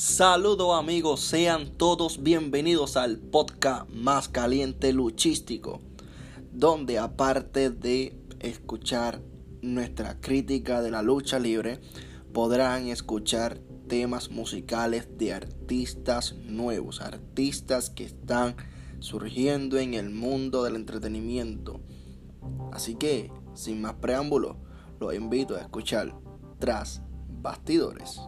Saludos amigos, sean todos bienvenidos al podcast más caliente luchístico, donde aparte de escuchar nuestra crítica de la lucha libre, podrán escuchar temas musicales de artistas nuevos, artistas que están surgiendo en el mundo del entretenimiento. Así que, sin más preámbulos, los invito a escuchar Tras Bastidores.